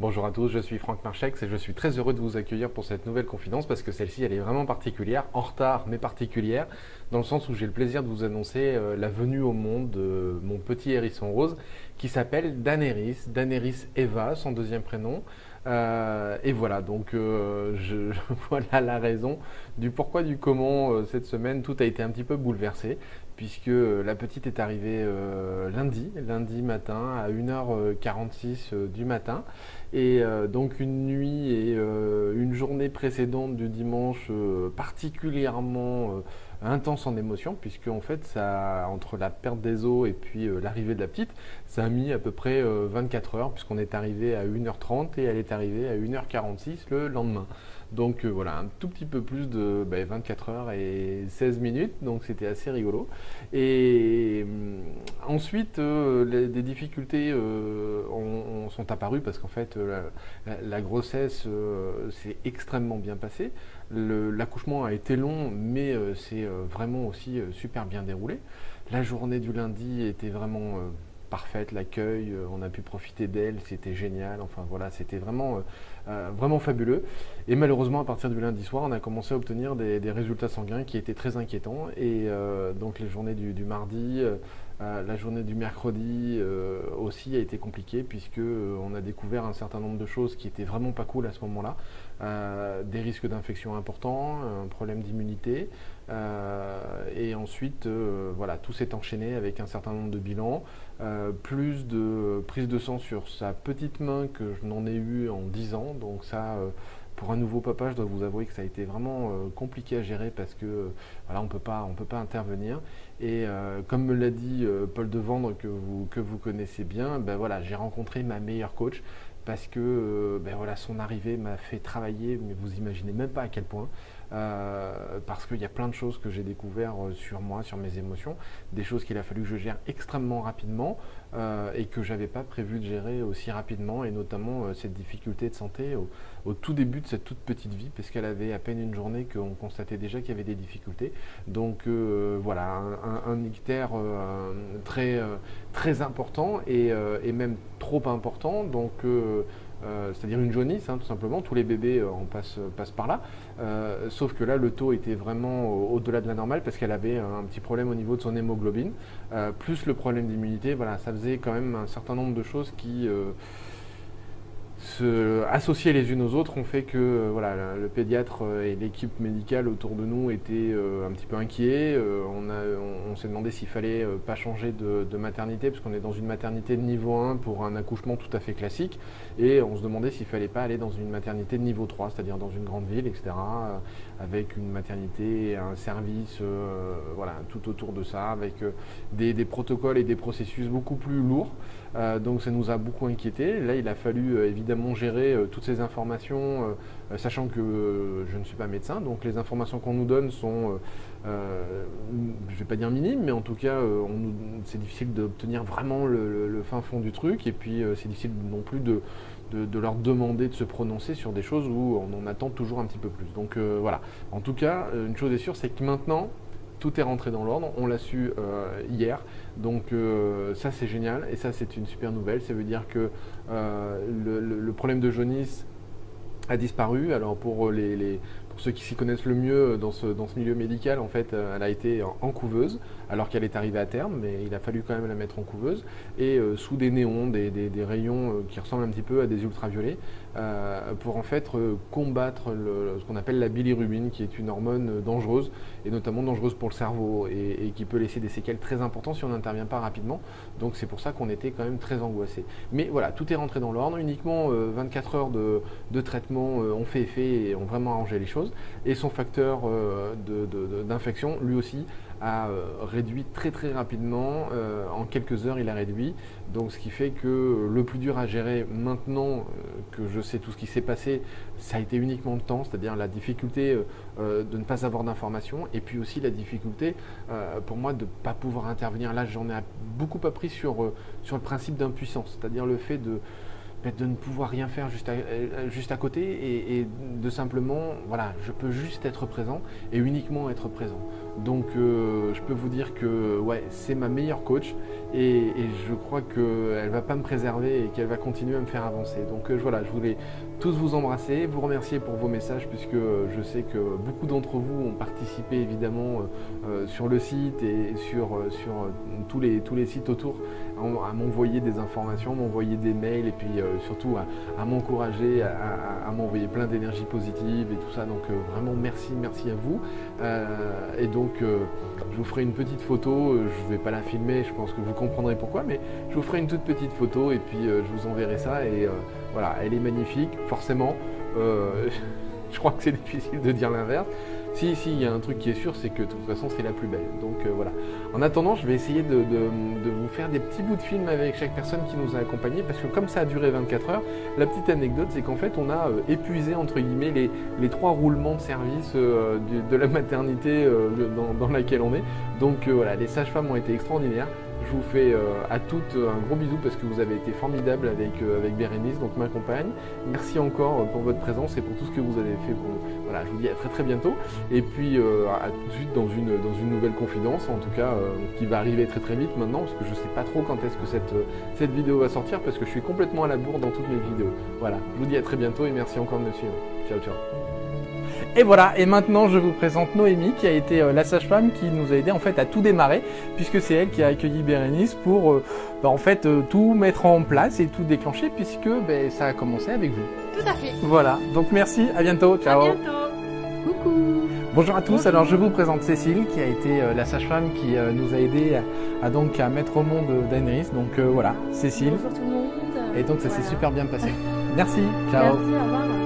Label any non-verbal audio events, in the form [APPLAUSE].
Bonjour à tous, je suis Franck Marchex et je suis très heureux de vous accueillir pour cette nouvelle confidence parce que celle-ci elle est vraiment particulière, en retard mais particulière, dans le sens où j'ai le plaisir de vous annoncer euh, la venue au monde de mon petit hérisson rose qui s'appelle Daenerys, Daenerys Eva, son deuxième prénom. Euh, et voilà, donc euh, je, [LAUGHS] voilà la raison du pourquoi, du comment cette semaine tout a été un petit peu bouleversé puisque la petite est arrivée lundi, lundi matin à 1h46 du matin. Et donc une nuit et une journée précédente du dimanche particulièrement intense en émotion, puisque en fait, ça, entre la perte des os et puis euh, l'arrivée de la petite, ça a mis à peu près 24 euh, heures, puisqu'on est arrivé à 1h30 et elle est arrivée à 1h46 le lendemain. Donc euh, voilà, un tout petit peu plus de 24 ben, heures et 16 minutes, donc c'était assez rigolo. Et ensuite, des difficultés sont apparues parce qu'en fait, la, grossesse s'est extrêmement bien passée. L'accouchement a été long, mais c'est vraiment aussi super bien déroulé. La journée du lundi était vraiment parfaite, l'accueil, euh, on a pu profiter d'elle, c'était génial, enfin voilà, c'était euh, euh, vraiment fabuleux. Et malheureusement, à partir du lundi soir, on a commencé à obtenir des, résultats sanguins qui étaient très inquiétants. Et donc les journées du, mardi, la journée du mercredi aussi a été compliquée puisque on a découvert un certain nombre de choses qui étaient vraiment pas cool à ce moment-là. des risques d'infection importants, un problème d'immunité. et ensuite, voilà, tout s'est enchaîné avec un certain nombre de bilans. Euh, plus de prise de sang sur sa petite main que je n'en ai eu en 10 ans. Donc ça, euh, pour un nouveau papa, je dois vous avouer que ça a été vraiment euh, compliqué à gérer parce que voilà, on peut pas, peut pas intervenir. Et comme me l'a dit Paul Devendre que vous que vous connaissez bien, ben voilà, j'ai rencontré ma meilleure coach parce que ben voilà, son arrivée m'a fait travailler, mais vous imaginez même pas à quel point. Euh, parce qu'il y a plein de choses que j'ai découvert euh, sur moi, sur mes émotions, des choses qu'il a fallu que je gère extrêmement rapidement euh, et que j'avais pas prévu de gérer aussi rapidement, et notamment cette difficulté de santé au, tout début de cette toute petite vie, parce qu'elle avait à peine une journée qu'on constatait déjà qu'il y avait des difficultés. Donc voilà, un, un, ictère très, très important et, et, même trop important. Donc euh, c'est-à-dire une jaunisse, hein, tout simplement. Tous les bébés euh, en passent, par là. Euh, sauf que là, le taux était vraiment au-delà de la normale parce qu'elle avait un, petit problème au niveau de son hémoglobine, plus le problème d'immunité. Voilà, ça faisait quand même un certain nombre de choses qui se associer les unes aux autres ont fait que euh, voilà, le pédiatre euh, et l'équipe médicale autour de nous étaient euh, un petit peu inquiets. on, on, s'est demandé s'il fallait pas changer de, de maternité, parce qu'on est dans une maternité de niveau 1 pour un accouchement tout à fait classique. Et on se demandait s'il fallait pas aller dans une maternité de niveau 3, c'est-à-dire dans une grande ville, etc., avec une maternité un service voilà, tout autour de ça, avec des, des, protocoles et des processus beaucoup plus lourds. donc ça nous a beaucoup inquiétés. Là, il a fallu évidemment gérer euh, toutes ces informations, euh, euh, sachant que je ne suis pas médecin, donc les informations qu'on nous donne sont, je ne vais pas dire minimes, mais en tout cas, c'est difficile d'obtenir vraiment le, fin fond du truc, et puis c'est difficile non plus de, de, leur demander de se prononcer sur des choses où on en attend toujours un petit peu plus. Donc voilà, en tout cas, une chose est sûre, c'est que maintenant, tout est rentré dans l'ordre, on l'a su euh, hier, donc euh, ça c'est génial. Et ça c'est une super nouvelle, ça veut dire que euh, le, problème de jaunisse a disparu. Alors pour les, ceux qui s'y connaissent le mieux dans ce, dans ce milieu médical, en fait, elle a été en, couveuse, alors qu'elle est arrivée à terme, mais il a fallu quand même la mettre en couveuse, et sous des néons, des, des, rayons qui ressemblent un petit peu à des ultraviolets, euh, pour en fait euh, combattre ce qu'on appelle la bilirubine, qui est une hormone dangereuse, et notamment dangereuse pour le cerveau, et, qui peut laisser des séquelles très importantes si on n'intervient pas rapidement. Donc c'est pour ça qu'on était quand même très angoissé. Mais voilà, tout est rentré dans l'ordre. Uniquement 24 euh, heures de, traitement ont fait effet et ont vraiment arrangé les choses. Et son facteur d'infection, lui aussi, a réduit très très rapidement. en quelques heures, il a réduit. Donc ce qui fait que le plus dur à gérer maintenant que je sais tout ce qui s'est passé, ça a été uniquement le temps, c'est-à-dire la difficulté euh, euh, de ne pas avoir d'informations, et puis aussi la difficulté euh, pour moi de ne pas pouvoir intervenir. Là, j'en ai beaucoup appris sur, sur le principe d'impuissance, c'est-à-dire le fait de de ne pouvoir rien faire juste à, euh, à côté et, de simplement, voilà, je peux juste être présent et uniquement être présent. Donc euh, je peux vous dire que ouais, c'est ma meilleure coach et, je crois qu'elle va pas me préserver et qu'elle va continuer à me faire avancer. Donc euh, voilà, je voulais tous vous embrasser, vous remercier pour vos messages puisque je sais que beaucoup d'entre vous ont participé évidemment sur le site et sur, sur tous, les, tous les sites autour à m'envoyer des informations, m'envoyer des mails et puis euh, surtout à, m'encourager, à, m'envoyer plein d'énergie positive et tout ça. Donc euh, vraiment merci, merci à vous. Euh, et donc je vous ferai une petite photo, je ne vais pas la filmer, je pense que vous comprendrez pourquoi, mais je vous ferai une toute petite photo et puis je vous enverrai ça. Et voilà, elle est magnifique, forcément. [LAUGHS] je crois que c'est difficile de dire l'inverse. Si, si, il y a un truc qui est sûr, c'est que de toute façon, c'est la plus belle. Donc euh, voilà. En attendant, je vais essayer de, vous faire des petits bouts de film avec chaque personne qui nous a accompagnés, parce que comme ça a duré 24 heures, la petite anecdote, c'est qu'en fait, on a euh, épuisé, entre guillemets, les, trois roulements de service euh, de, la maternité dans, dans, laquelle on est. Donc voilà, les sages-femmes ont été extraordinaires. Je vous fais euh, à toutes un gros bisou parce que vous avez été formidable avec, euh, avec Bérénice, donc ma compagne. Merci encore euh, pour votre présence et pour tout ce que vous avez fait pour nous. Voilà, je vous dis à très très bientôt. Et puis à tout de suite dans une, dans une nouvelle confidence, en tout cas qui va arriver très très vite maintenant, parce que je ne sais pas trop quand est-ce que cette, cette vidéo va sortir, parce que je suis complètement à la bourre dans toutes mes vidéos. Voilà, je vous dis à très bientôt et merci encore de me suivre. Ciao ciao. Et voilà, et maintenant je vous présente Noémie qui a été euh, la sage-femme qui nous a aidé en fait à tout démarrer puisque c'est elle qui a accueilli Bérénice pour euh, bah, en fait euh, tout mettre en place et tout déclencher puisque ben, ça a commencé avec vous. Tout à fait. Voilà, donc merci, à bientôt, ciao. À bientôt. Coucou. Bonjour à tous, alors je vous présente Cécile qui a été la sage-femme qui nous a aidé à, donc à mettre au monde Daenerys. Donc voilà, Cécile. Bonjour tout le monde. Et donc ça s'est super bien passé. [LAUGHS] Merci, ciao. Merci, au revoir.